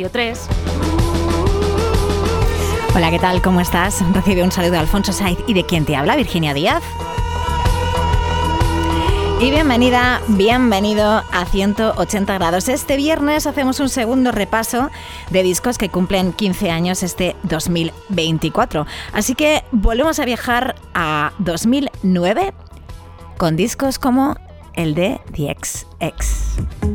Radio 3. Hola, ¿qué tal? ¿Cómo estás? Recibe un saludo de Alfonso Saiz y de quien te habla, Virginia Díaz. Y bienvenida, bienvenido a 180 grados. Este viernes hacemos un segundo repaso de discos que cumplen 15 años este 2024. Así que volvemos a viajar a 2009 con discos como el de The XX.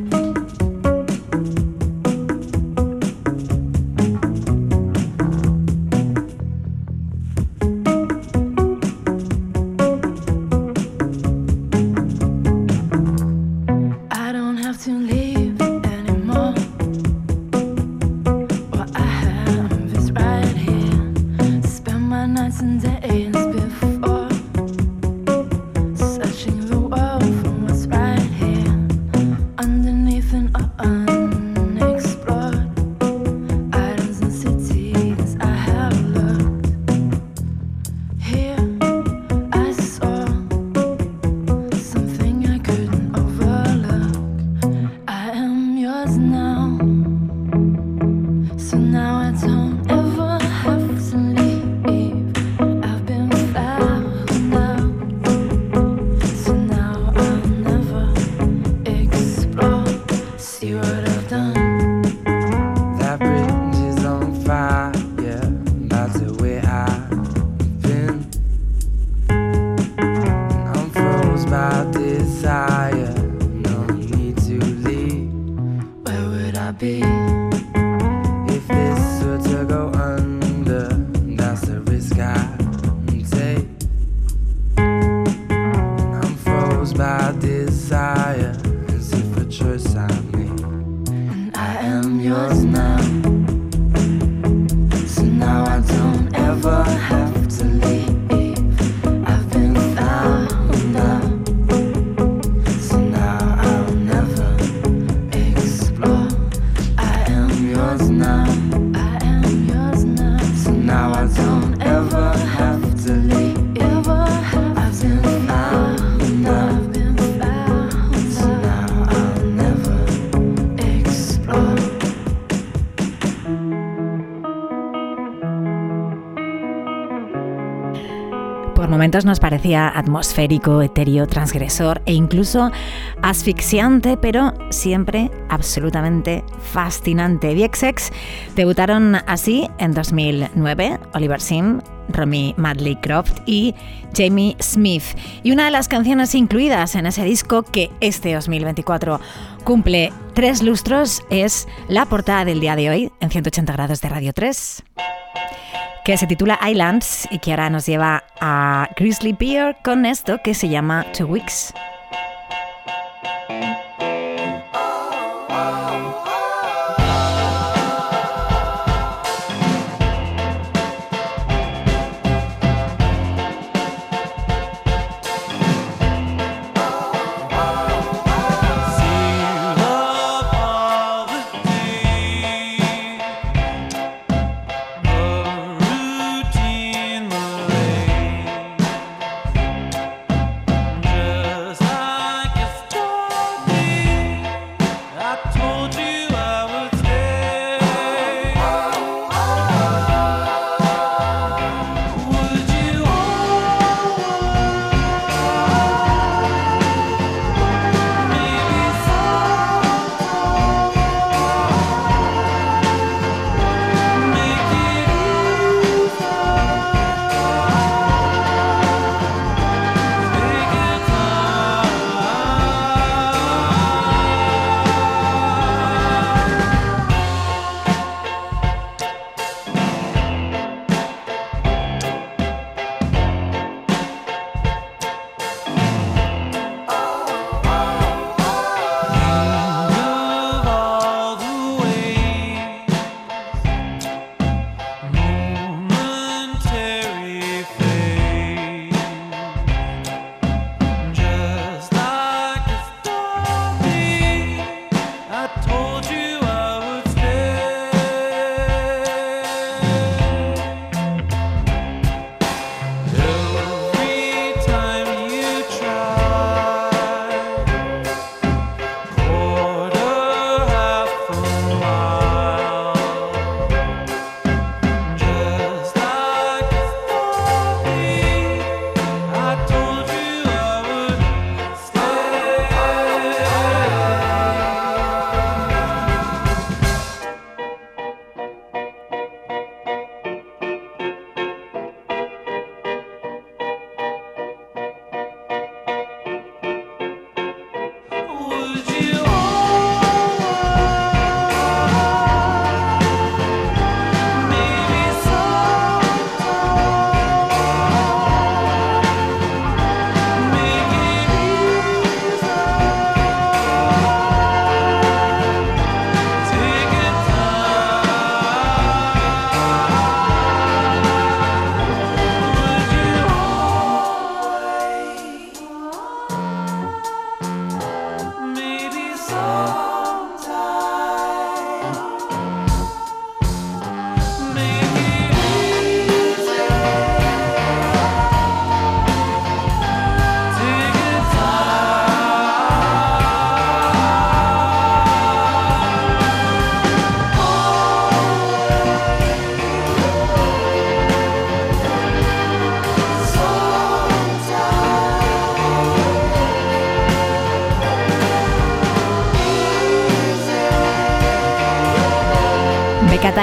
Nos parecía atmosférico, etéreo, transgresor e incluso asfixiante, pero siempre absolutamente fascinante. The XX debutaron así en 2009, Oliver Sim, Romy Madley Croft y Jamie Smith. Y una de las canciones incluidas en ese disco que este 2024 cumple tres lustros es la portada del día de hoy en 180 grados de Radio 3 que se titula Islands y que ahora nos lleva a Grizzly Bear con esto que se llama Two Weeks.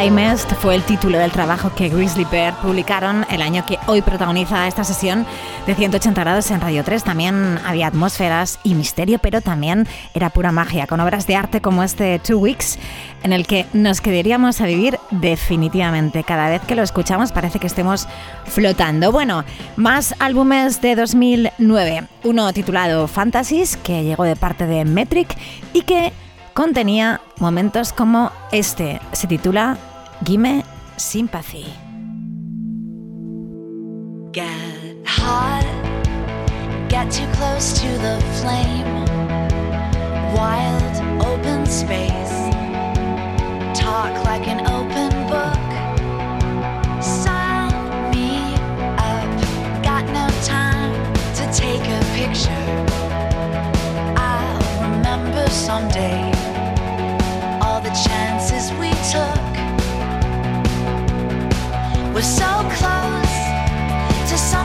Timest fue el título del trabajo que Grizzly Bear publicaron el año que hoy protagoniza esta sesión de 180 grados en Radio 3. También había atmósferas y misterio, pero también era pura magia, con obras de arte como este Two Weeks, en el que nos quedaríamos a vivir definitivamente. Cada vez que lo escuchamos parece que estemos flotando. Bueno, más álbumes de 2009. Uno titulado Fantasies, que llegó de parte de Metric y que contenía momentos como este. Se titula Gimme Sympathy. Get hot, get too close to the flame. Wild open space, talk like an open book. Sign me up, got no time to take a picture. I'll remember someday all the chances we took. We're so close to something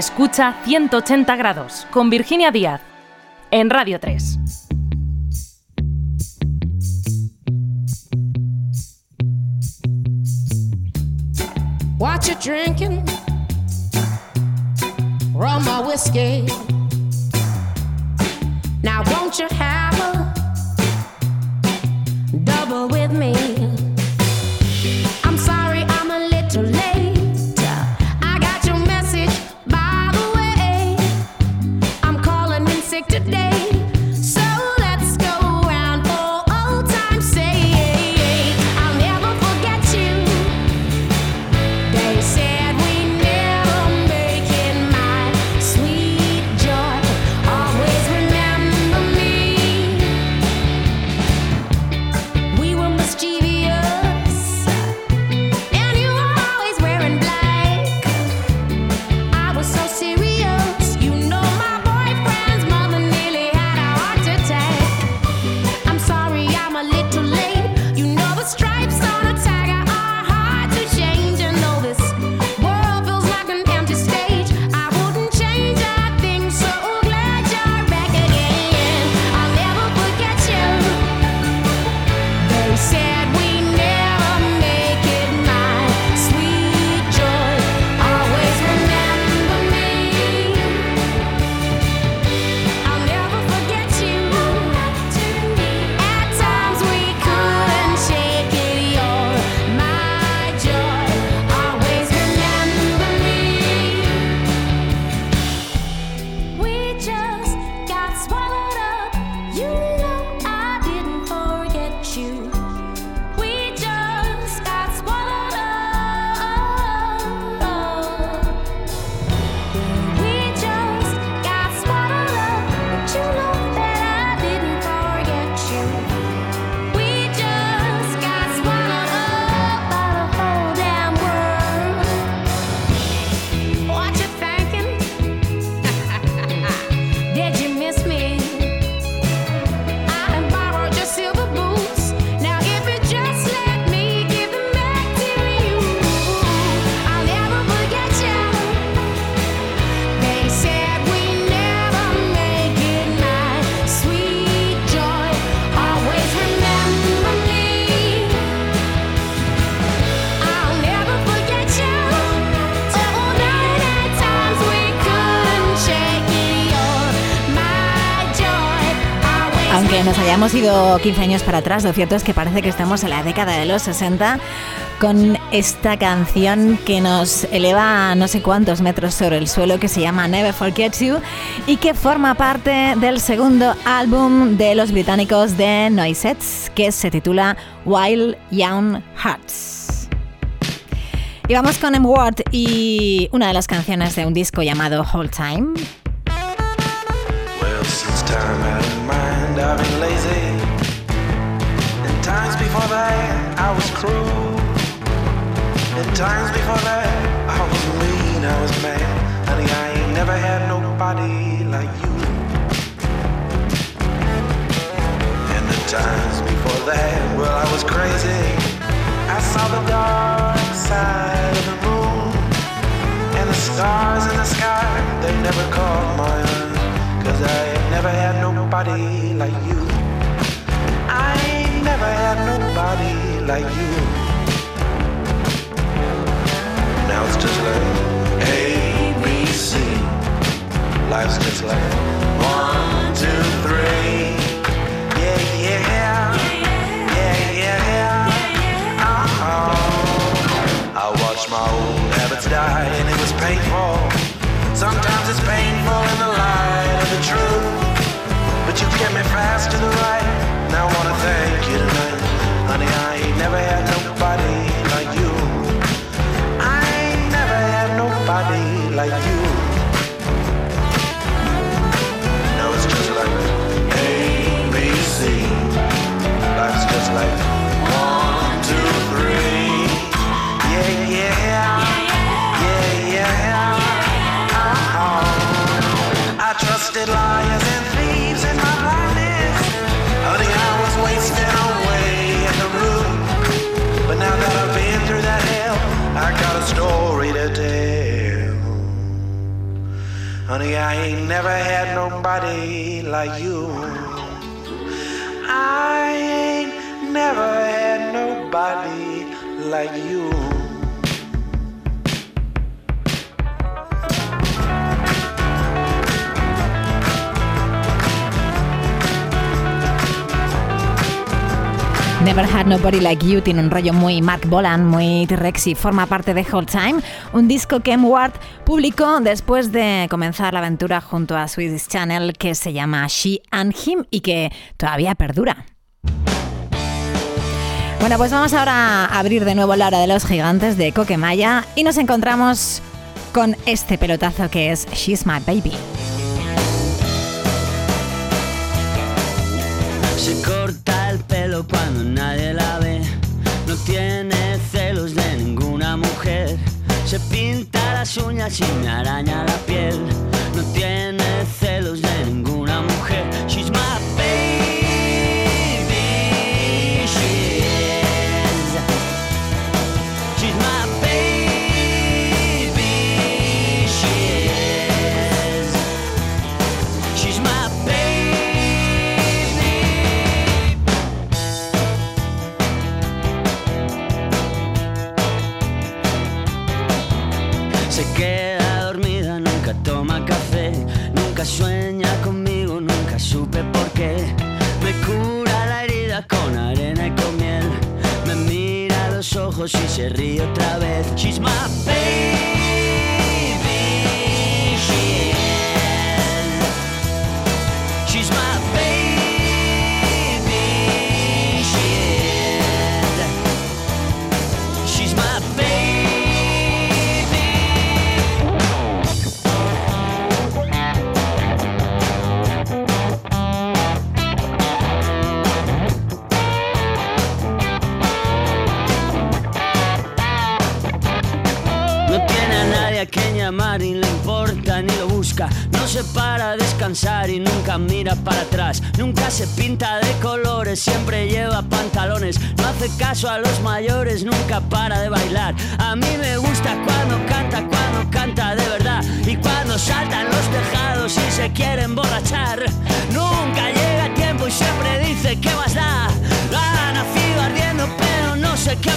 Escucha 180 grados con Virginia Díaz en Radio 3. What you drinking? Rum or whiskey? Now won't you have nos hayamos ido 15 años para atrás, lo cierto es que parece que estamos en la década de los 60 con esta canción que nos eleva a no sé cuántos metros sobre el suelo que se llama Never Forget You y que forma parte del segundo álbum de los británicos de Noisettes que se titula Wild Young Hearts. Y vamos con M. Ward y una de las canciones de un disco llamado Whole Time. Well, since time out of mind, I've been lazy. Before that, I was cruel. And times before that, I was mean, I was mad. Honey, I ain't never had nobody like you. And the times before that, well, I was crazy. I saw the dark side of the moon. And the stars in the sky, they never caught my eye. Cause I ain't never had nobody like you. I had nobody like you. Now it's just like Like You tiene un rollo muy Mark Bolan, muy T-Rex y forma parte de Whole Time, un disco que M. Ward publicó después de comenzar la aventura junto a Swedish Channel que se llama She and Him y que todavía perdura. Bueno, pues vamos ahora a abrir de nuevo la hora de los gigantes de Coquemaya y nos encontramos con este pelotazo que es She's My Baby. Se corta el pelo cuando nadie pinta las uñas y me araña la piel. Ojos y se ríe otra vez. She's my baby. Se para a descansar y nunca mira para atrás. Nunca se pinta de colores, siempre lleva pantalones. No hace caso a los mayores, nunca para de bailar. A mí me gusta cuando canta, cuando canta de verdad. Y cuando saltan los tejados y se quiere emborrachar. Nunca llega a tiempo y siempre dice que más da. Ha nacido ardiendo, pero no sé qué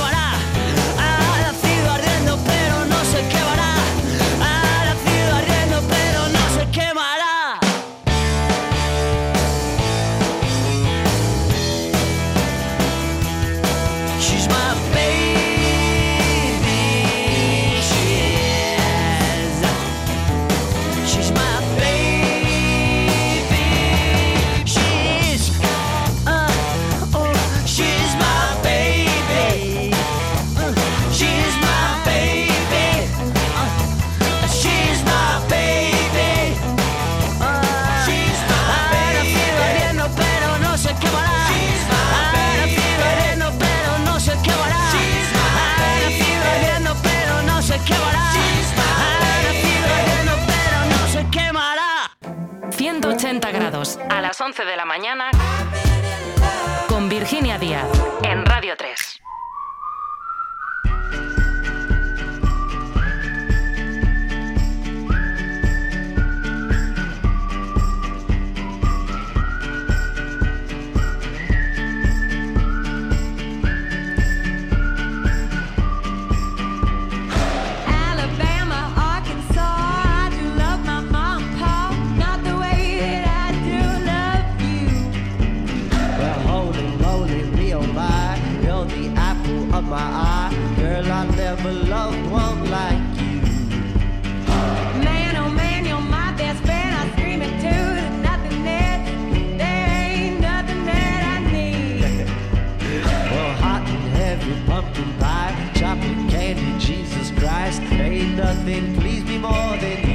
more than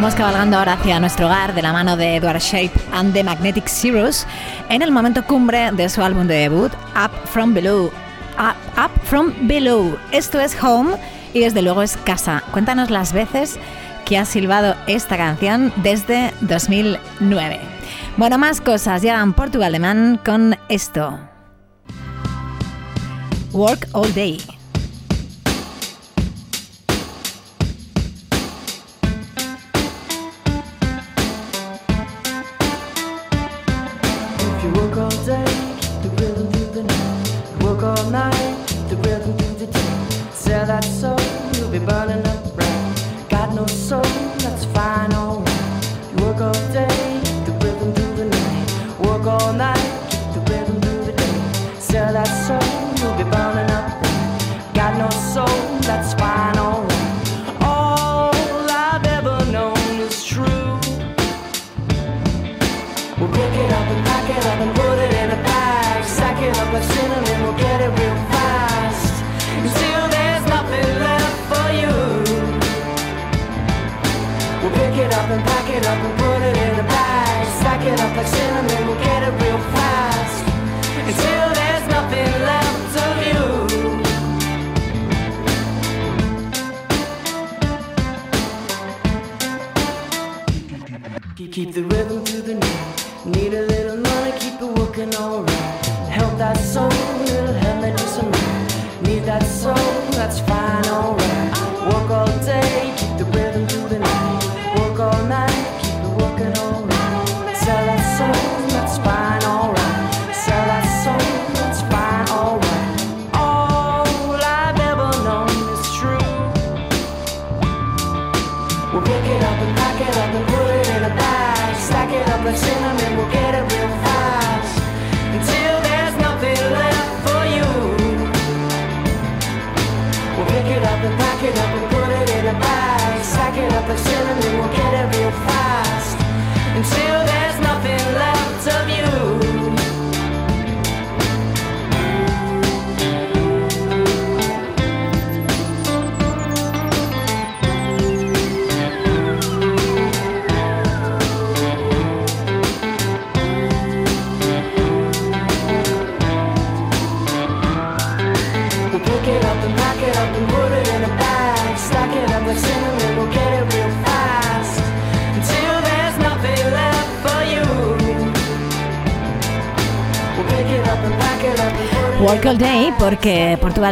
Vamos cabalgando ahora hacia nuestro hogar de la mano de Edward Shape and the Magnetic Zeros en el momento cumbre de su álbum de debut, Up From Below. Up, From Below. Esto es Home y desde luego es casa. Cuéntanos las veces que has silbado esta canción desde 2009. Bueno, más cosas. Llegan Portugal de Man con esto. Work All Day.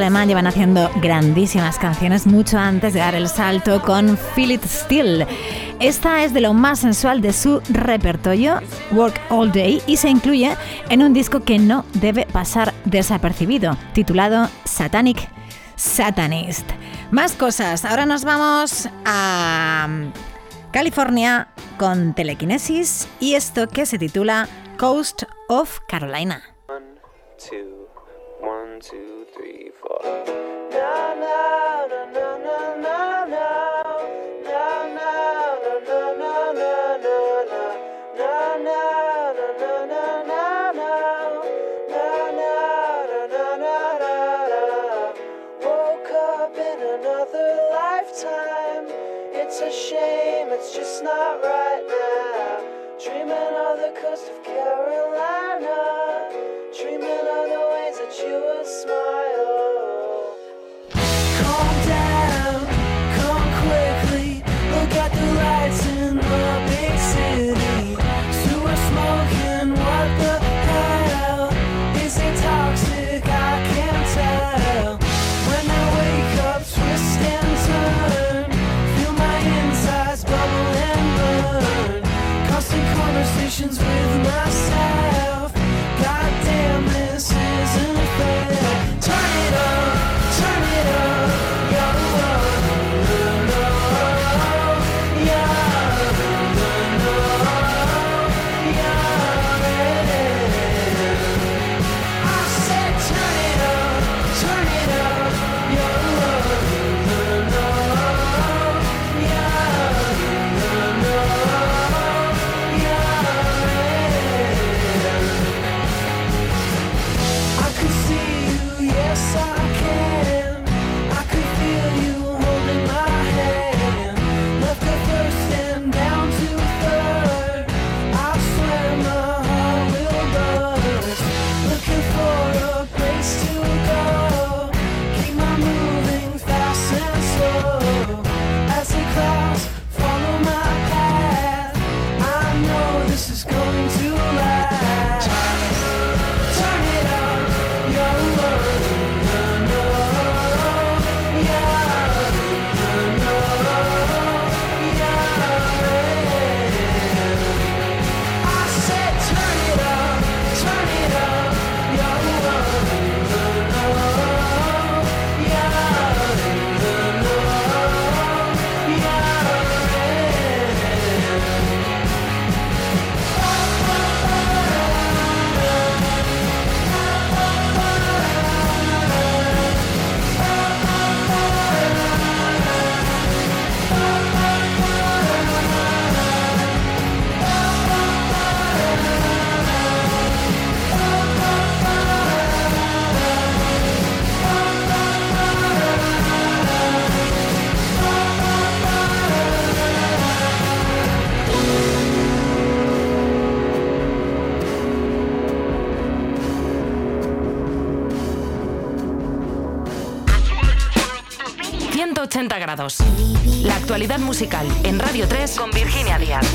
alemán llevan haciendo grandísimas canciones mucho antes de dar el salto con Feel It Still. Esta es de lo más sensual de su repertorio, Work All Day, y se incluye en un disco que no debe pasar desapercibido, titulado Satanic Satanist. Más cosas, ahora nos vamos a California con telequinesis y esto que se titula Coast of Carolina. It's a shame, it's just not right now. Dreaming of the coast of California. La actualidad musical en Radio 3 con Virginia Díaz.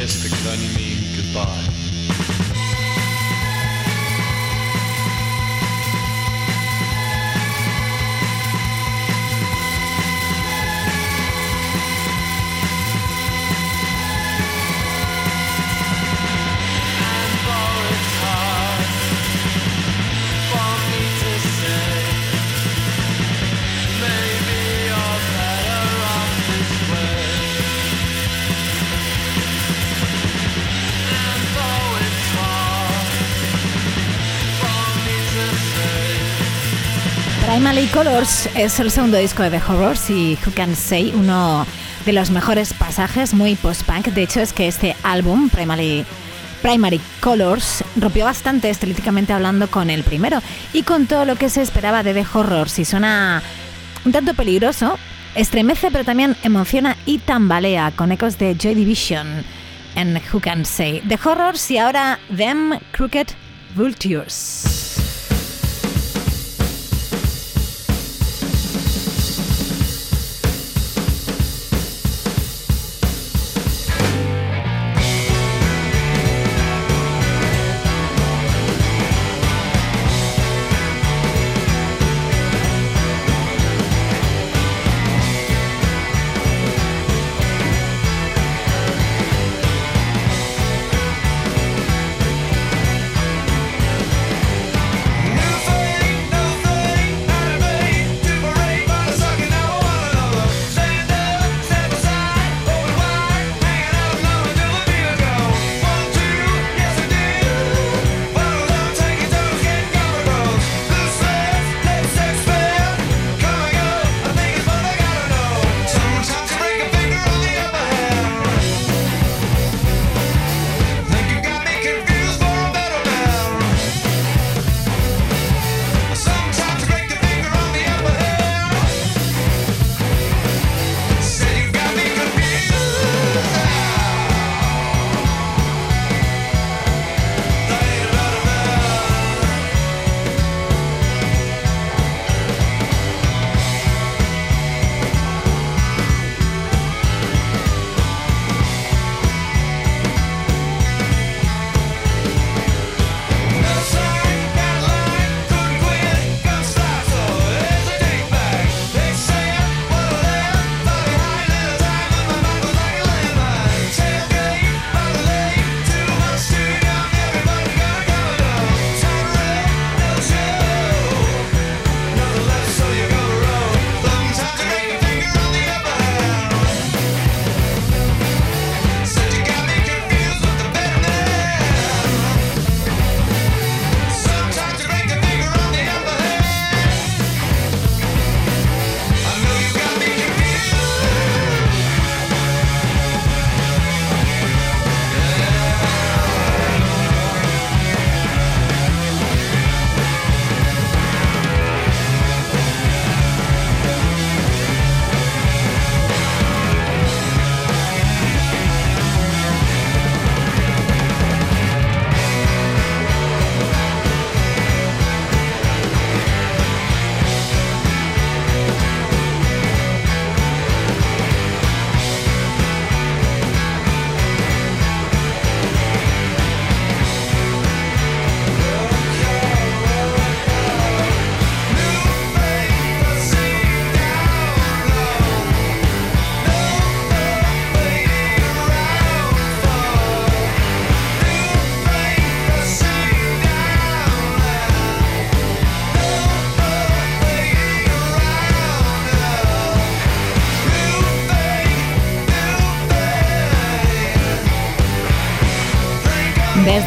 kiss the cunning mean goodbye. Colors es el segundo disco de The Horrors y Who Can Say, uno de los mejores pasajes muy post-punk. De hecho, es que este álbum, Primary, Primary Colors, rompió bastante estilísticamente hablando con el primero y con todo lo que se esperaba de The Horrors. Y suena un tanto peligroso, estremece, pero también emociona y tambalea con ecos de Joy Division en Who Can Say. The Horrors y ahora Them Crooked Vultures.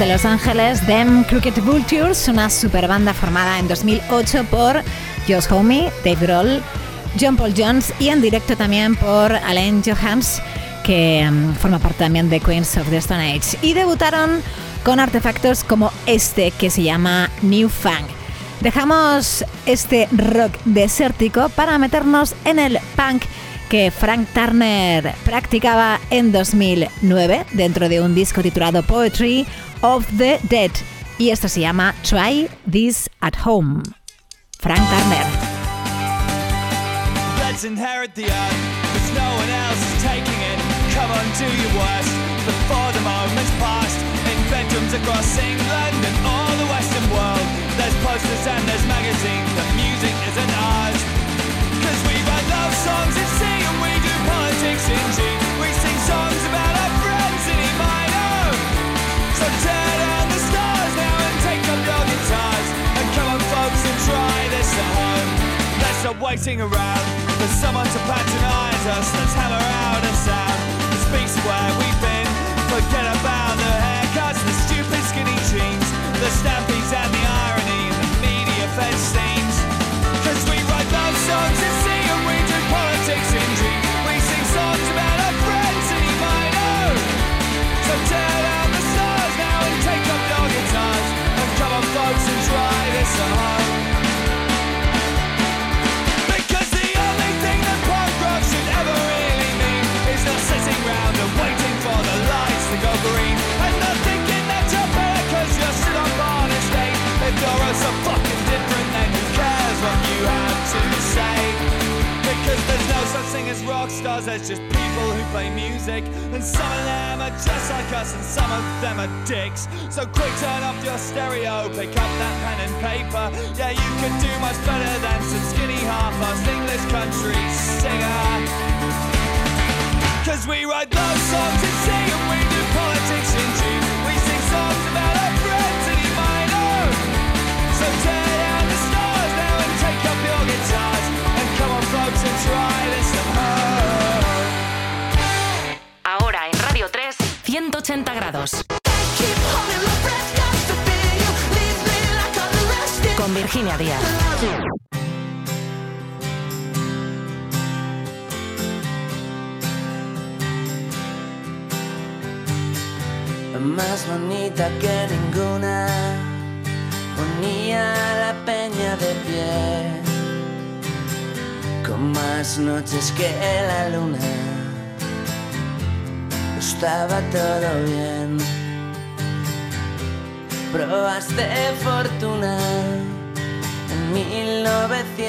Desde Los Ángeles, Them Crooked Vultures, una super banda formada en 2008 por Josh Homme, Dave Grohl, John Paul Jones y en directo también por Alain Johans, que mm, forma parte también de Queens of the Stone Age. Y debutaron con artefactos como este que se llama New Fang. Dejamos este rock desértico para meternos en el punk que Frank Turner practicaba en 2009 dentro de un disco titulado Poetry of the Dead. Y esto se llama Try This at Home. Frank Turner. Let's inherit the earth, cause no one else is taking it. Come on, do your worst before the moment's past. In bedrooms across England and all the Western world, there's posters and there's magazines, but music isn't ours. Cause we write love songs waiting around for someone to patronize us. Let's hammer out a sound. That speaks where we've been.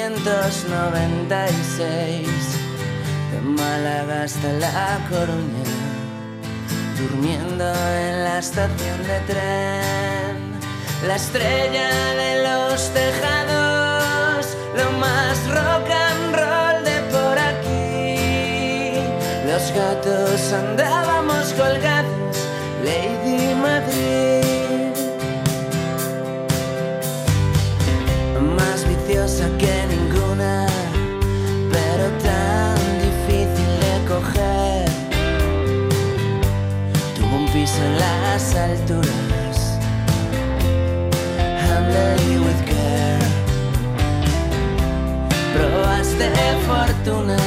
1996, de Málaga hasta La Coruña durmiendo en la estación de tren, la estrella de los tejados, lo más rock and roll de por aquí. Los gatos andábamos colgados, Lady Madrid. Más fortuna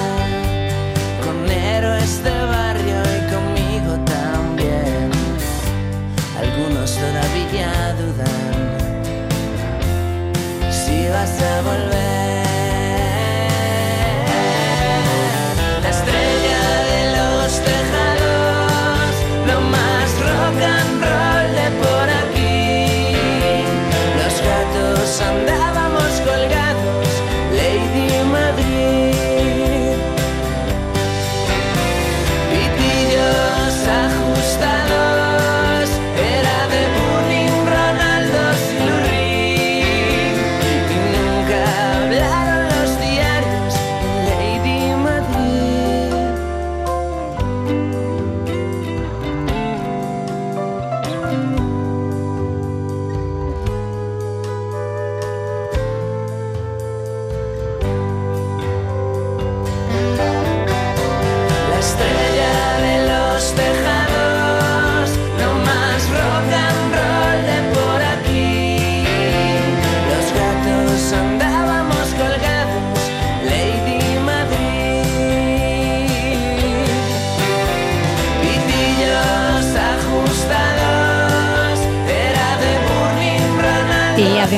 con héroes de barrio y conmigo también. Algunos todavía dudan si vas a volver.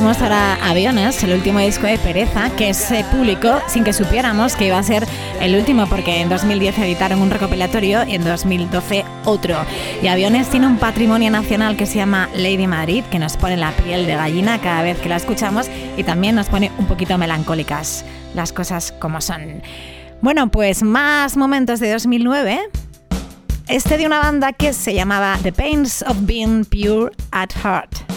Compartimos ahora Aviones, el último disco de Pereza, que se publicó sin que supiéramos que iba a ser el último, porque en 2010 editaron un recopilatorio y en 2012 otro. Y Aviones tiene un patrimonio nacional que se llama Lady Madrid, que nos pone la piel de gallina cada vez que la escuchamos y también nos pone un poquito melancólicas las cosas como son. Bueno, pues más momentos de 2009. Este de una banda que se llamaba The Pains of Being Pure at Heart.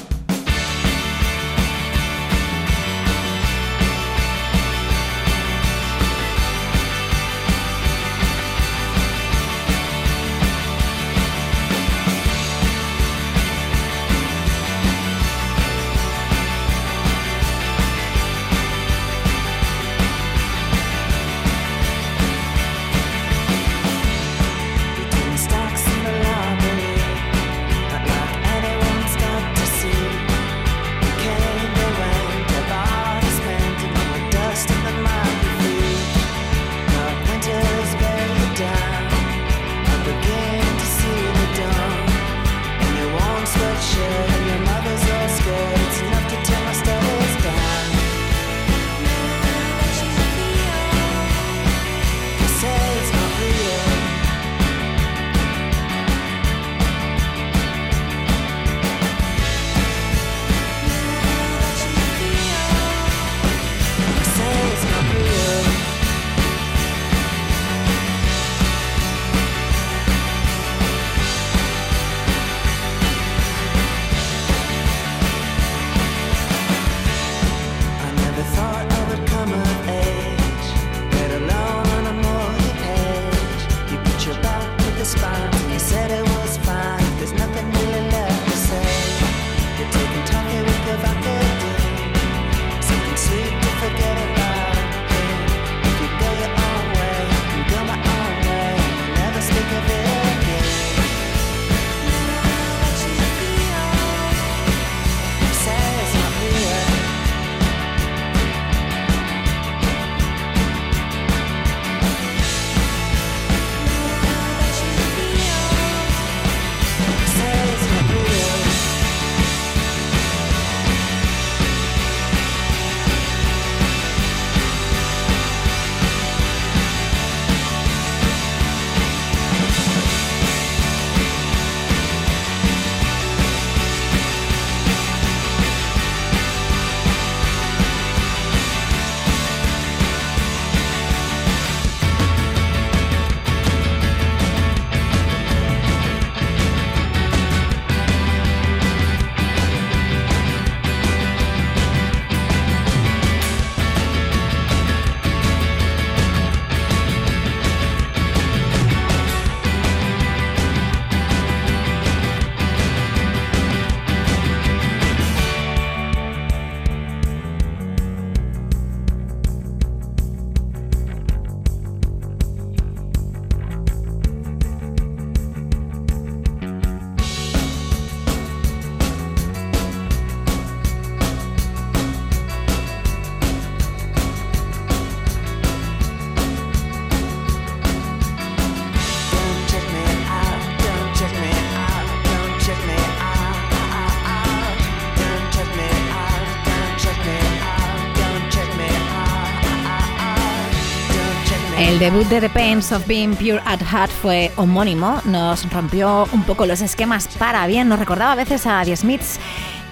Debut de The Pains of Being Pure at Heart fue homónimo, nos rompió un poco los esquemas para bien, nos recordaba a veces a The Smiths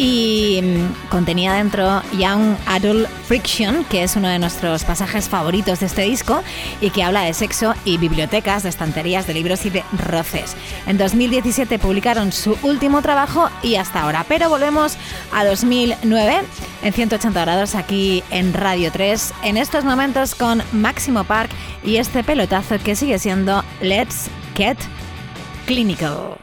y mm, contenía dentro Young Adult Friction, que es uno de nuestros pasajes favoritos de este disco y que habla de sexo y bibliotecas, de estanterías, de libros y de roces. En 2017 publicaron su último trabajo y hasta ahora, pero volvemos a 2009 en 180 grados aquí en Radio 3, en estos momentos con Máximo Park y este pelotazo que sigue siendo Let's Get Clinical.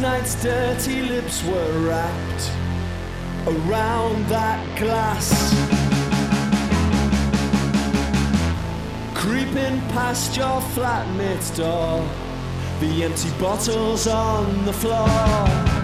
Night's dirty lips were wrapped around that glass. Creeping past your flatmate's door, the empty bottles on the floor.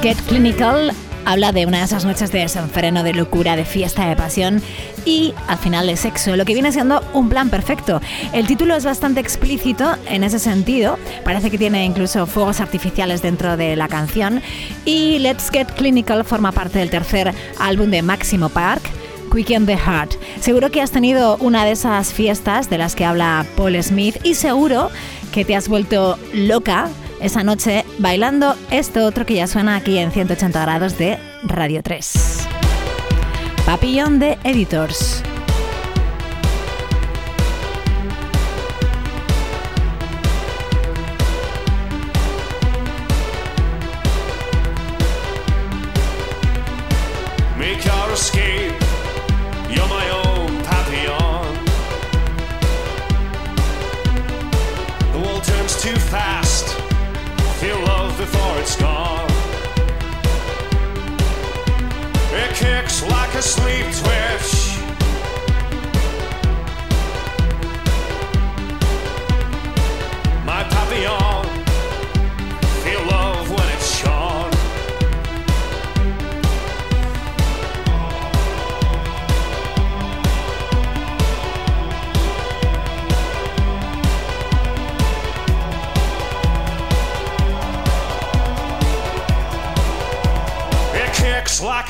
Get Clinical habla de una de esas noches de desenfreno, de locura, de fiesta, de pasión y al final de sexo, lo que viene siendo un plan perfecto. El título es bastante explícito en ese sentido, parece que tiene incluso fuegos artificiales dentro de la canción y Let's Get Clinical forma parte del tercer álbum de Máximo Park. Quicken the Heart. Seguro que has tenido una de esas fiestas de las que habla Paul Smith y seguro que te has vuelto loca esa noche bailando esto otro que ya suena aquí en 180 grados de Radio 3. Papillon de Editors. Kicks like a sleep twitch.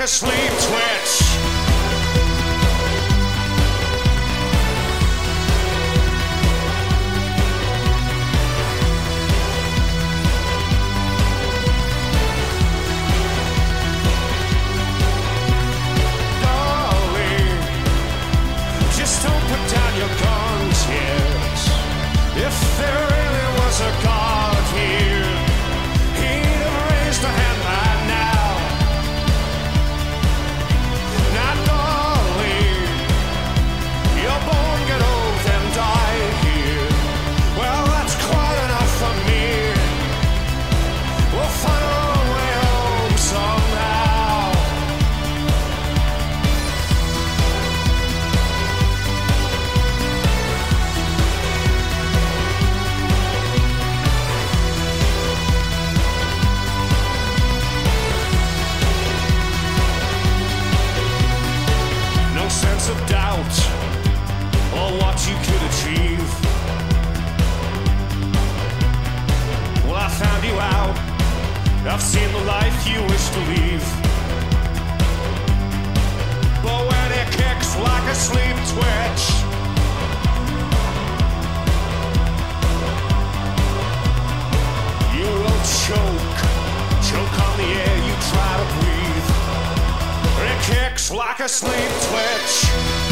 Sleep twitch. Like a sleep twitch.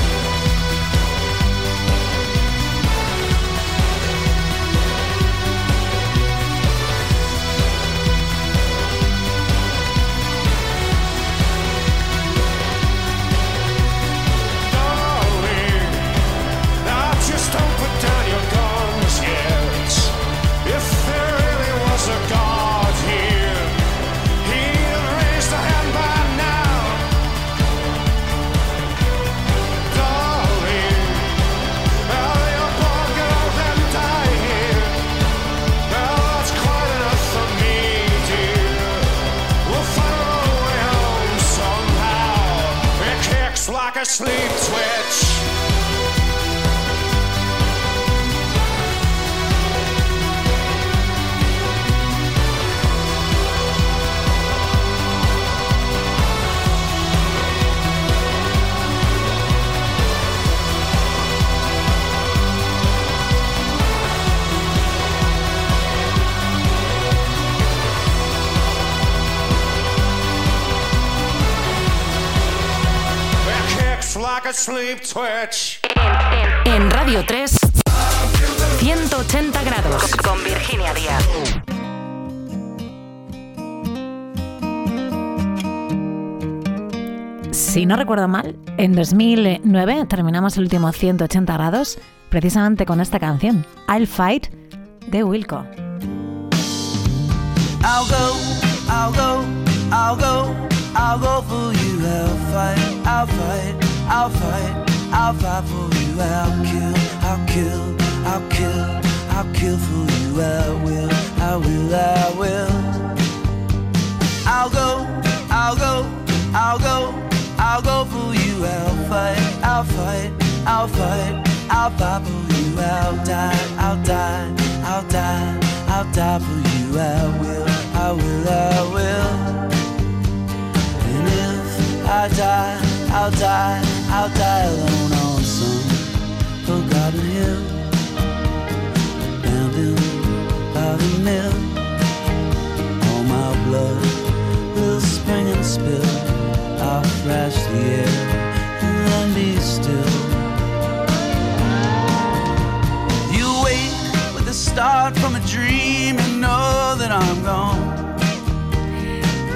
Recuerdo mal, en 2009 terminamos el último 180 grados precisamente con esta canción, I'll Fight, de Wilco. I'll go, I'll go, I'll go, I'll go for you. I'll fight, I'll fight, I'll fight, I'll fight for you. I'll kill, I'll kill, I'll kill, I'll kill for you. I will, I will, I will. I'll go, I'll go, I'll go, I'll go for you. I'll fight, I'll fight, I'll fight, I'll fight for you. I'll die, I'll die, I'll die, I'll die for you. I will, I will, I will. And if I die, I'll die, I'll die alone on some forgotten hill, abandoned by the mill. All my blood will spring and spill. I'll thrash the air and then be still. You wake with a start from a dream and know that I'm gone.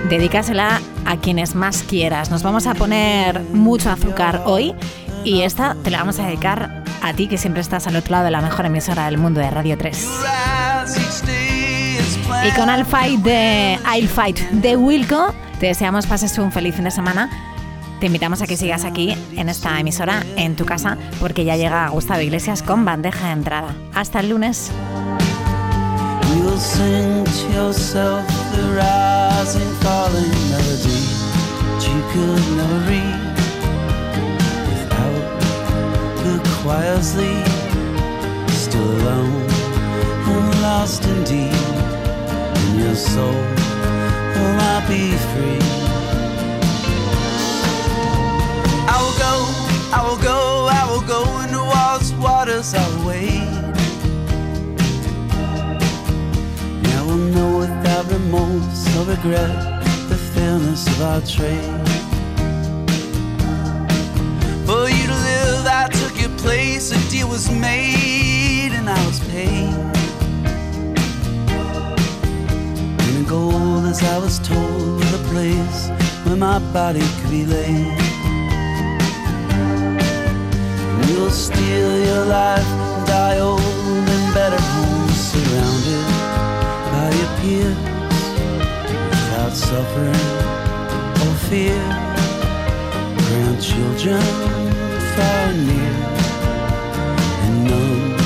Dedícasela a quienes más quieras. Nos vamos a poner mucho azúcar hoy y esta te la vamos a dedicar a ti que siempre estás al otro lado de la mejor emisora del mundo de Radio 3. Rise each day is planned. Y con I'll Fight de I'll Fight de Wilco, te deseamos pases un feliz fin de semana. Te invitamos a que sigas aquí en esta emisora, en tu casa, porque ya llega Gustavo Iglesias con bandeja de entrada. Hasta el lunes. Will not be free. I will go, I will go, I will go into walls, waters, I will wait. Now we'll know without remorse or regret the fairness of our trade. For you to live, I took your place, a deal was made, and I was paid. Gold, as I was told, the place where my body could be laid. You'll steal your life and die old in better homes, surrounded by your peers, without suffering or fear. Grandchildren far and near, and none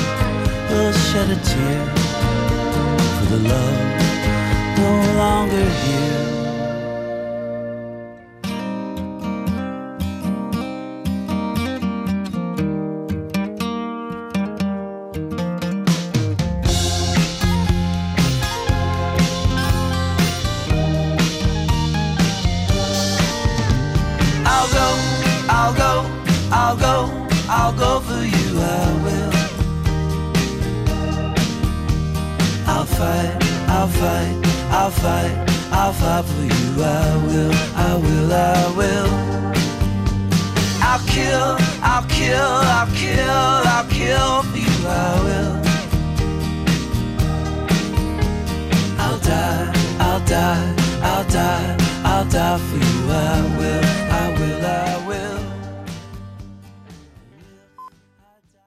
will shed a tear for the love no longer here.